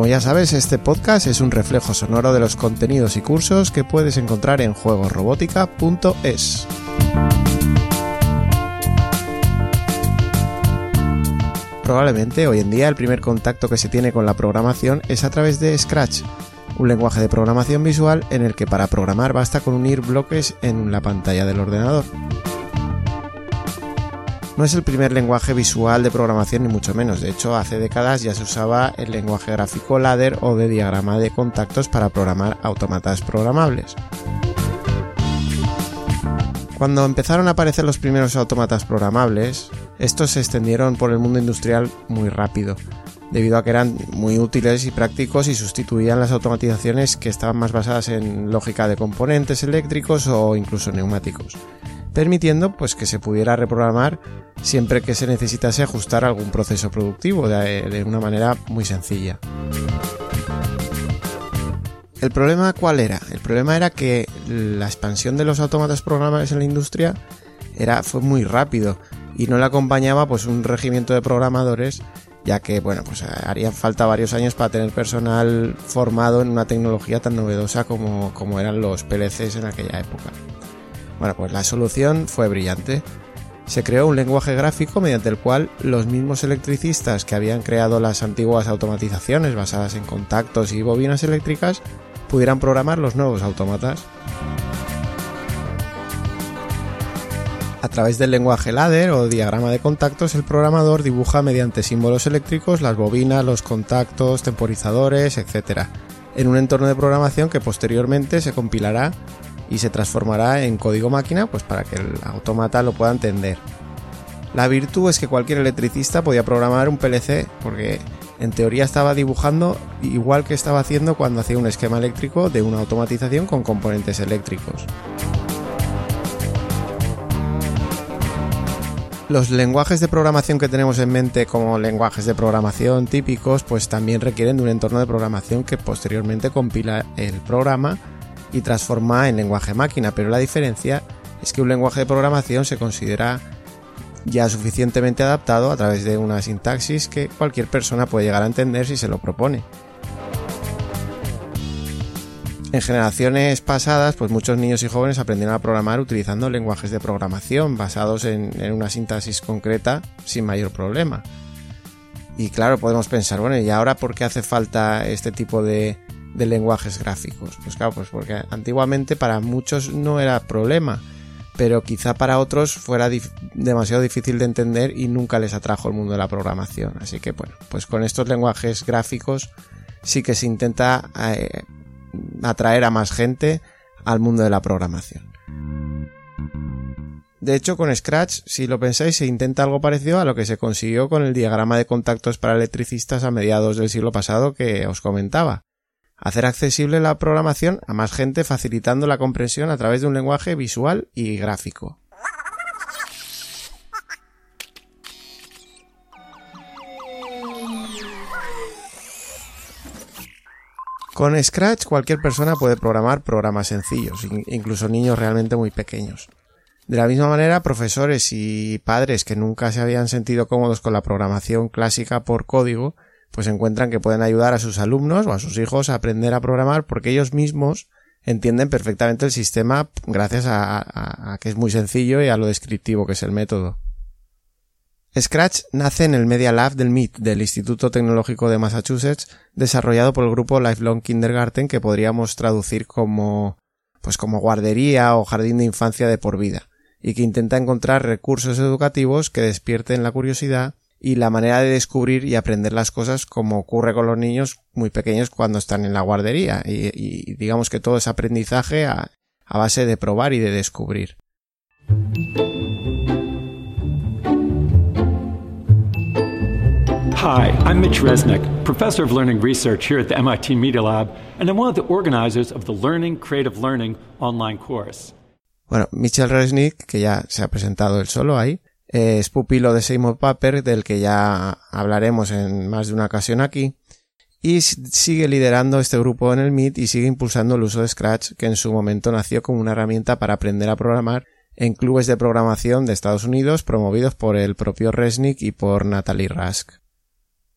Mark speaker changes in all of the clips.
Speaker 1: Como ya sabes, este podcast es un reflejo sonoro de los contenidos y cursos que puedes encontrar en juegosrobótica.es. Probablemente hoy en día el primer contacto que se tiene con la programación es a través de Scratch, un lenguaje de programación visual en el que para programar basta con unir bloques en la pantalla del ordenador. No es el primer lenguaje visual de programación ni mucho menos, de hecho hace décadas ya se usaba el lenguaje gráfico ladder o de diagrama de contactos para programar autómatas programables. Cuando empezaron a aparecer los primeros autómatas programables, estos se extendieron por el mundo industrial muy rápido, debido a que eran muy útiles y prácticos y sustituían las automatizaciones que estaban más basadas en lógica de componentes eléctricos o incluso neumáticos, permitiendo pues que se pudiera reprogramar siempre que se necesitase ajustar algún proceso productivo de, una manera muy sencilla. ¿El problema cuál era? El problema era que la expansión de los autómatas programables en la industria era, fue muy rápido y no le acompañaba pues un regimiento de programadores ya que bueno pues haría falta varios años para tener personal formado en una tecnología tan novedosa como, como eran los PLCs en aquella época. Bueno pues la solución fue brillante. Se creó un lenguaje gráfico mediante el cual los mismos electricistas que habían creado las antiguas automatizaciones basadas en contactos y bobinas eléctricas pudieran programar los nuevos autómatas. A través del lenguaje ladder o diagrama de contactos, el programador dibuja mediante símbolos eléctricos las bobinas, los contactos, temporizadores, etc. en un entorno de programación que posteriormente se compilará y se transformará en código máquina pues para que el autómata lo pueda entender. La virtud es que cualquier electricista podía programar un PLC porque en teoría estaba dibujando igual que estaba haciendo cuando hacía un esquema eléctrico de una automatización con componentes eléctricos. Los lenguajes de programación que tenemos en mente como lenguajes de programación típicos, pues también requieren de un entorno de programación que posteriormente compila el programa y transforma en lenguaje máquina, pero la diferencia es que un lenguaje de programación se considera ya suficientemente adaptado a través de una sintaxis que cualquier persona puede llegar a entender si se lo propone. En generaciones pasadas, pues muchos niños y jóvenes aprendieron a programar utilizando lenguajes de programación basados en, una sintaxis concreta sin mayor problema. Y claro, podemos pensar, bueno, ¿y ahora por qué hace falta este tipo de, de lenguajes gráficos? Pues claro, pues porque antiguamente para muchos no era problema, pero quizá para otros fuera demasiado difícil de entender y nunca les atrajo el mundo de la programación. Así que bueno, pues con estos lenguajes gráficos sí que se intenta eh, atraer a más gente al mundo de la programación. De hecho, con Scratch, si lo pensáis, se intenta algo parecido a lo que se consiguió con el diagrama de contactos para electricistas a mediados del siglo pasado que os comentaba. Hacer accesible la programación a más gente facilitando la comprensión a través de un lenguaje visual y gráfico. Con Scratch cualquier persona puede programar programas sencillos, incluso niños realmente muy pequeños. De la misma manera, profesores y padres que nunca se habían sentido cómodos con la programación clásica por código, pues encuentran que pueden ayudar a sus alumnos o a sus hijos a aprender a programar porque ellos mismos entienden perfectamente el sistema gracias a, que es muy sencillo y a lo descriptivo que es el método. Scratch nace en el Media Lab del MIT, del Instituto Tecnológico de Massachusetts, desarrollado por el grupo Lifelong Kindergarten, que podríamos traducir como, pues como guardería o jardín de infancia de por vida, y que intenta encontrar recursos educativos que despierten la curiosidad y la manera de descubrir y aprender las cosas como ocurre con los niños muy pequeños cuando están en la guardería, y, digamos que todo es aprendizaje a base de probar y de descubrir.
Speaker 2: Hi, I'm Mitch Resnick, professor of learning research here at the MIT Media Lab, and I'm one of the organizers of the Learning Creative Learning online course.
Speaker 1: Bueno, Mitchell Resnick, que ya se ha presentado él solo ahí, es pupilo de Seymour Papert, del que ya hablaremos en más de una ocasión aquí, y sigue liderando este grupo en el MIT y sigue impulsando el uso de Scratch, que en su momento nació como una herramienta para aprender a programar en clubes de programación de Estados Unidos promovidos por el propio Resnick y por Natalie Rask.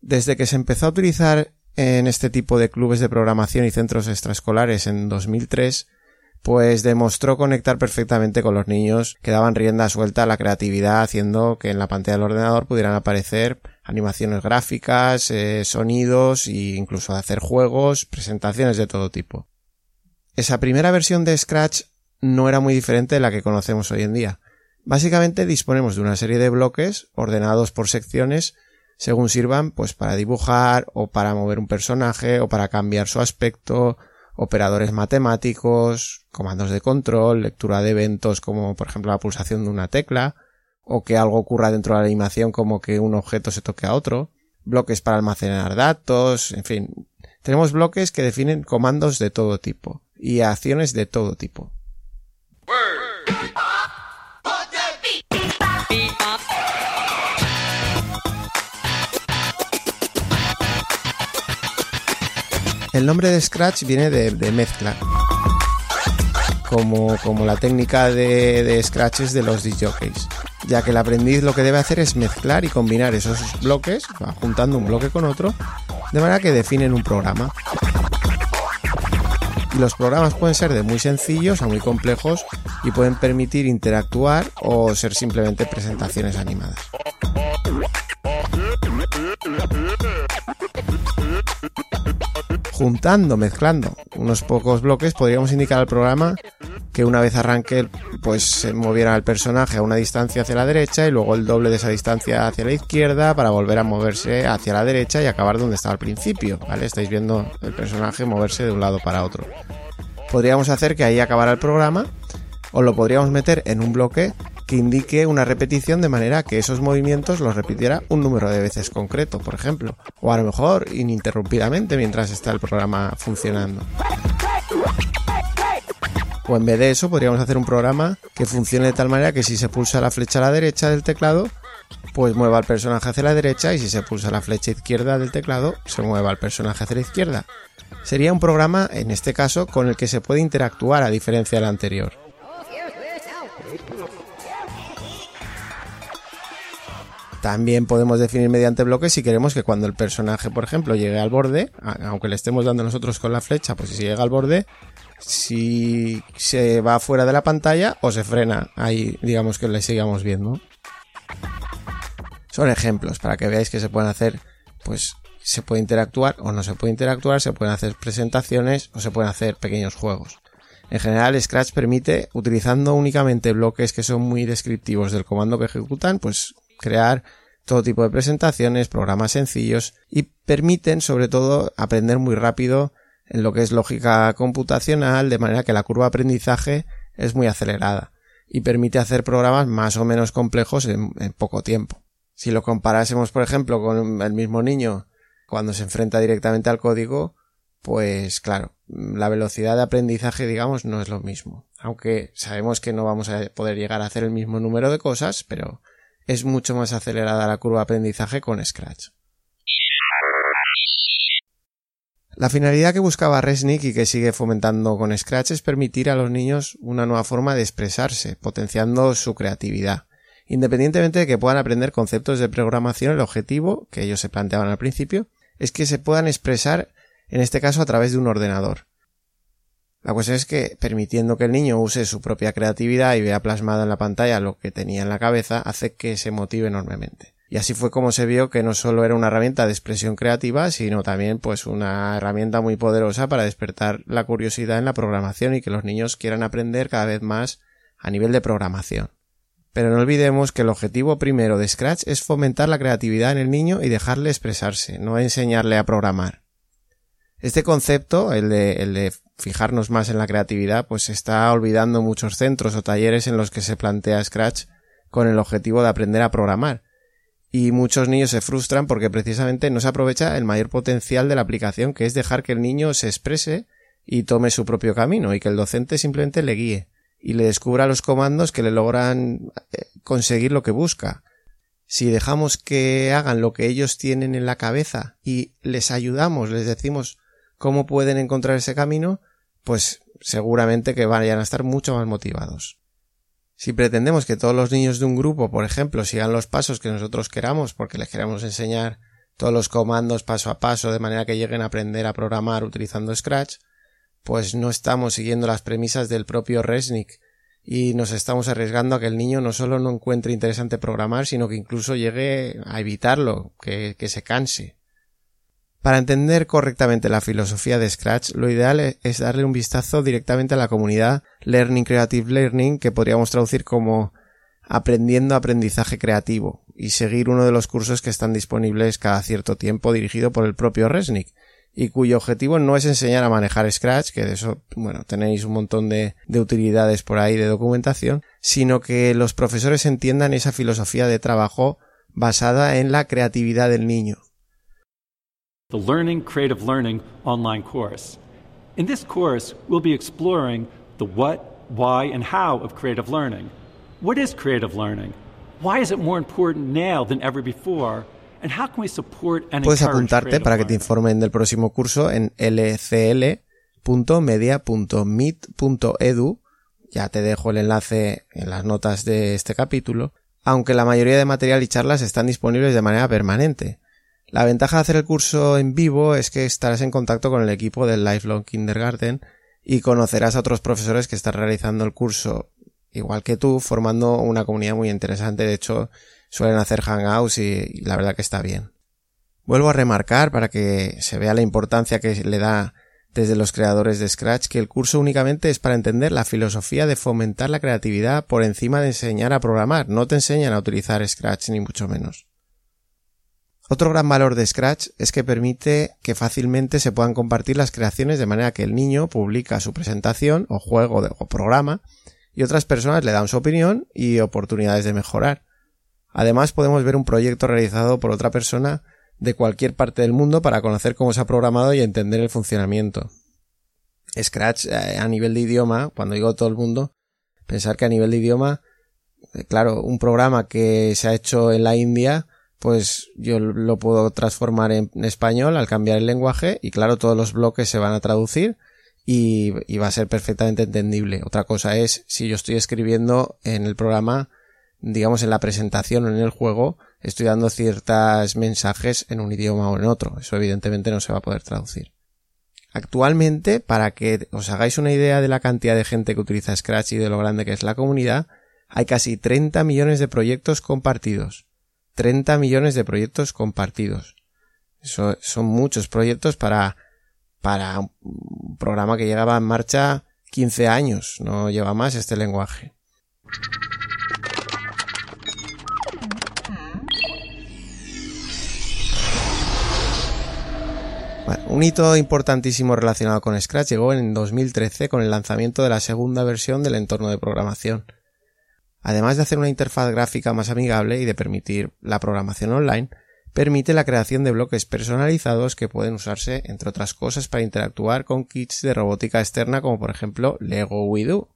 Speaker 1: Desde que se empezó a utilizar en este tipo de clubes de programación y centros extraescolares en 2003, pues demostró conectar perfectamente con los niños que daban rienda suelta a la creatividad haciendo que en la pantalla del ordenador pudieran aparecer animaciones gráficas, eh, sonidos e incluso hacer juegos, presentaciones de todo tipo. Esa primera versión de Scratch no era muy diferente de la que conocemos hoy en día. Básicamente disponemos de una serie de bloques ordenados por secciones según sirvan pues para dibujar o para mover un personaje o para cambiar su aspecto, operadores matemáticos, comandos de control, lectura de eventos como por ejemplo la pulsación de una tecla, o que algo ocurra dentro de la animación como que un objeto se toque a otro, bloques para almacenar datos, en fin, tenemos bloques que definen comandos de todo tipo y acciones de todo tipo. El nombre de Scratch viene de, mezcla. Como, como, la técnica de, de scratches de los DJs, ya que el aprendiz lo que debe hacer es mezclar y combinar esos bloques, juntando un bloque con otro, de manera que definen un programa. Y los programas pueden ser de muy sencillos a muy complejos y pueden permitir interactuar o ser simplemente presentaciones animadas. Juntando, mezclando unos pocos bloques, podríamos indicar al programa que una vez arranque, pues se moviera el personaje a una distancia hacia la derecha y luego el doble de esa distancia hacia la izquierda para volver a moverse hacia la derecha y acabar donde estaba al principio, ¿vale? Estáis viendo el personaje moverse de un lado para otro. Podríamos hacer que ahí acabara el programa o lo podríamos meter en un bloque que indique una repetición de manera que esos movimientos los repitiera un número de veces concreto, por ejemplo, o a lo mejor ininterrumpidamente mientras está el programa funcionando. O en vez de eso podríamos hacer un programa que funcione de tal manera que si se pulsa la flecha a la derecha del teclado, pues mueva al personaje hacia la derecha y si se pulsa la flecha izquierda del teclado, se mueva al personaje hacia la izquierda. Sería un programa, en este caso, con el que se puede interactuar a diferencia del anterior. También podemos definir mediante bloques si queremos que cuando el personaje, por ejemplo, llegue al borde, aunque le estemos dando nosotros con la flecha, pues si llega al borde, si se va fuera de la pantalla o se frena, ahí digamos que le sigamos viendo. Son ejemplos para que veáis que se pueden hacer, pues se puede interactuar o no se puede interactuar, se pueden hacer presentaciones o se pueden hacer pequeños juegos. En general, Scratch permite, utilizando únicamente bloques que son muy descriptivos del comando que ejecutan, pues crear todo tipo de presentaciones, programas sencillos y permiten sobre todo aprender muy rápido en lo que es lógica computacional, de manera que la curva de aprendizaje es muy acelerada y permite hacer programas más o menos complejos en, poco tiempo. Si lo comparásemos, por ejemplo, con el mismo niño cuando se enfrenta directamente al código, pues claro, la velocidad de aprendizaje, digamos, no es lo mismo. Aunque sabemos que no vamos a poder llegar a hacer el mismo número de cosas, pero es mucho más acelerada la curva de aprendizaje con Scratch. La finalidad que buscaba Resnick y que sigue fomentando con Scratch es permitir a los niños una nueva forma de expresarse, potenciando su creatividad. Independientemente de que puedan aprender conceptos de programación, el objetivo, que ellos se planteaban al principio, es que se puedan expresar, en este caso a través de un ordenador. La cuestión es que, permitiendo que el niño use su propia creatividad y vea plasmado en la pantalla lo que tenía en la cabeza, hace que se motive enormemente. Y así fue como se vio que no solo era una herramienta de expresión creativa, sino también pues una herramienta muy poderosa para despertar la curiosidad en la programación y que los niños quieran aprender cada vez más a nivel de programación. Pero no olvidemos que el objetivo primero de Scratch es fomentar la creatividad en el niño y dejarle expresarse, no enseñarle a programar. Este concepto, el de, el de fijarnos más en la creatividad, pues se está olvidando muchos centros o talleres en los que se plantea Scratch con el objetivo de aprender a programar. y muchos niños se frustran porque precisamente no se aprovecha el mayor potencial de la aplicación, que es dejar que el niño se exprese y tome su propio camino y que el docente simplemente le guíe y le descubra los comandos que le logran eh, conseguir lo que busca. Si dejamos que hagan lo que ellos tienen en la cabeza y les ayudamos, les decimos cómo pueden encontrar ese camino, pues seguramente que vayan a estar mucho más motivados. Si pretendemos que todos los niños de un grupo, por ejemplo, sigan los pasos que nosotros queramos, porque les queremos enseñar todos los comandos paso a paso de manera que lleguen a aprender a programar utilizando Scratch, pues no estamos siguiendo las premisas del propio Resnick y nos estamos arriesgando a que el niño no solo no encuentre interesante programar, sino que incluso llegue a evitarlo, que, se canse. Para entender correctamente la filosofía de Scratch, lo ideal e-, es darle un vistazo directamente a la comunidad Learning Creative Learning, que podríamos traducir como aprendiendo aprendizaje creativo, y seguir uno de los cursos que están disponibles cada cierto tiempo dirigido por el propio Resnick, y cuyo objetivo no es enseñar a manejar Scratch, que de eso, bueno, tenéis un montón de, de utilidades por ahí de documentación, sino que los profesores entiendan esa filosofía de trabajo basada en la creatividad del niño,
Speaker 2: the Learning Creative Learning online course. In this course, we'll be exploring the what, why, and how of creative learning. What is creative learning? Why is it more important now than ever before? And how can we support and
Speaker 1: Puedes apuntarte para que te informen del próximo curso en lcl.media.meet.edu. Ya te dejo el enlace en las notas de este capítulo, aunque la mayoría de material y charlas están disponibles de manera permanente. La ventaja de hacer el curso en vivo es que estarás en contacto con el equipo del Lifelong Kindergarten y conocerás a otros profesores que están realizando el curso igual que tú, formando una comunidad muy interesante. De hecho, suelen hacer hangouts y, la verdad que está bien. Vuelvo a remarcar para que se vea la importancia que le da desde los creadores de Scratch que el curso únicamente es para entender la filosofía de fomentar la creatividad por encima de enseñar a programar. No te enseñan a utilizar Scratch ni mucho menos. Otro gran valor de Scratch es que permite que fácilmente se puedan compartir las creaciones de manera que el niño publica su presentación o juego o programa y otras personas le dan su opinión y oportunidades de mejorar. Además podemos ver un proyecto realizado por otra persona de cualquier parte del mundo para conocer cómo se ha programado y entender el funcionamiento. Scratch eh, a nivel de idioma, cuando digo todo el mundo, pensar que a nivel de idioma, eh, claro, un programa que se ha hecho en la India pues yo lo puedo transformar en español al cambiar el lenguaje y claro, todos los bloques se van a traducir y, va a ser perfectamente entendible. Otra cosa es si yo estoy escribiendo en el programa, digamos en la presentación o en el juego, estoy dando ciertos mensajes en un idioma o en otro. Eso evidentemente no se va a poder traducir. Actualmente, para que os hagáis una idea de la cantidad de gente que utiliza Scratch y de lo grande que es la comunidad, hay casi 30 millones de proyectos compartidos. 30 millones de proyectos compartidos. Eso son muchos proyectos para, para un programa que llegaba en marcha 15 años. No lleva más este lenguaje. un hito importantísimo relacionado con Scratch llegó en 2013 con el lanzamiento de la segunda versión del entorno de programación. Además de hacer una interfaz gráfica más amigable y de permitir la programación online, permite la creación de bloques personalizados que pueden usarse, entre otras cosas, para interactuar con kits de robótica externa como por ejemplo Lego WeDo.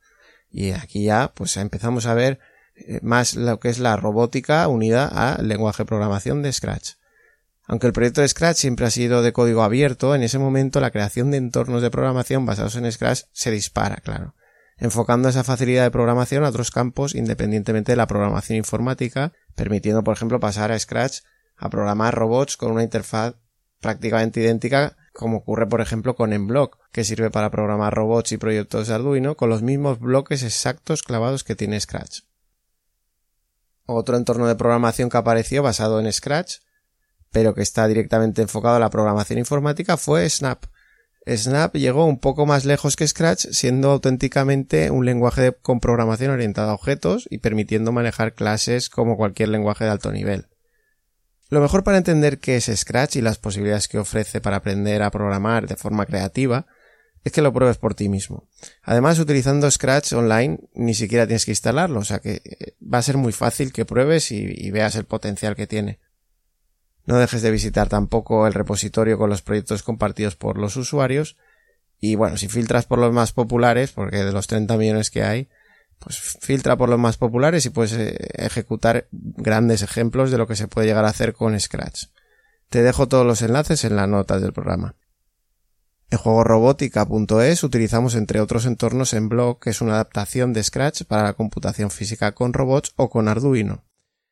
Speaker 1: Y aquí ya pues empezamos a ver eh, más lo que es la robótica unida al lenguaje de programación de Scratch. Aunque el proyecto de Scratch siempre ha sido de código abierto, en ese momento la creación de entornos de programación basados en Scratch se dispara, claro enfocando esa facilidad de programación a otros campos independientemente de la programación informática, permitiendo, por ejemplo, pasar a Scratch a programar robots con una interfaz prácticamente idéntica como ocurre, por ejemplo, con Enblock, que sirve para programar robots y proyectos de Arduino con los mismos bloques exactos clavados que tiene Scratch. Otro entorno de programación que apareció basado en Scratch, pero que está directamente enfocado a la programación informática, fue Snap, Snap llegó un poco más lejos que Scratch, siendo auténticamente un lenguaje con programación orientada a objetos y permitiendo manejar clases como cualquier lenguaje de alto nivel. Lo mejor para entender qué es Scratch y las posibilidades que ofrece para aprender a programar de forma creativa es que lo pruebes por ti mismo. Además, utilizando Scratch online ni siquiera tienes que instalarlo, o sea que eh, va a ser muy fácil que pruebes y, y veas el potencial que tiene. No dejes de visitar tampoco el repositorio con los proyectos compartidos por los usuarios. Y bueno, si filtras por los más populares, porque de los 30 millones que hay, pues filtra por los más populares y puedes eh, ejecutar grandes ejemplos de lo que se puede llegar a hacer con Scratch. Te dejo todos los enlaces en las notas del programa. En juegorobótica.es utilizamos entre otros entornos en Block, que es una adaptación de Scratch para la computación física con robots o con Arduino.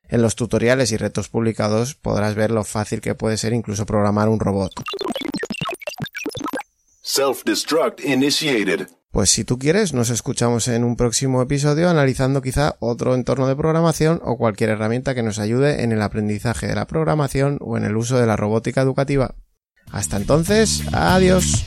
Speaker 1: En los tutoriales y retos publicados podrás ver lo fácil que puede ser incluso programar un robot.
Speaker 3: Self-destruct initiated.
Speaker 1: Pues si tú quieres, nos escuchamos en un próximo episodio analizando quizá otro entorno de programación o cualquier herramienta que nos ayude en el aprendizaje de la programación o en el uso de la robótica educativa. Hasta entonces, adiós.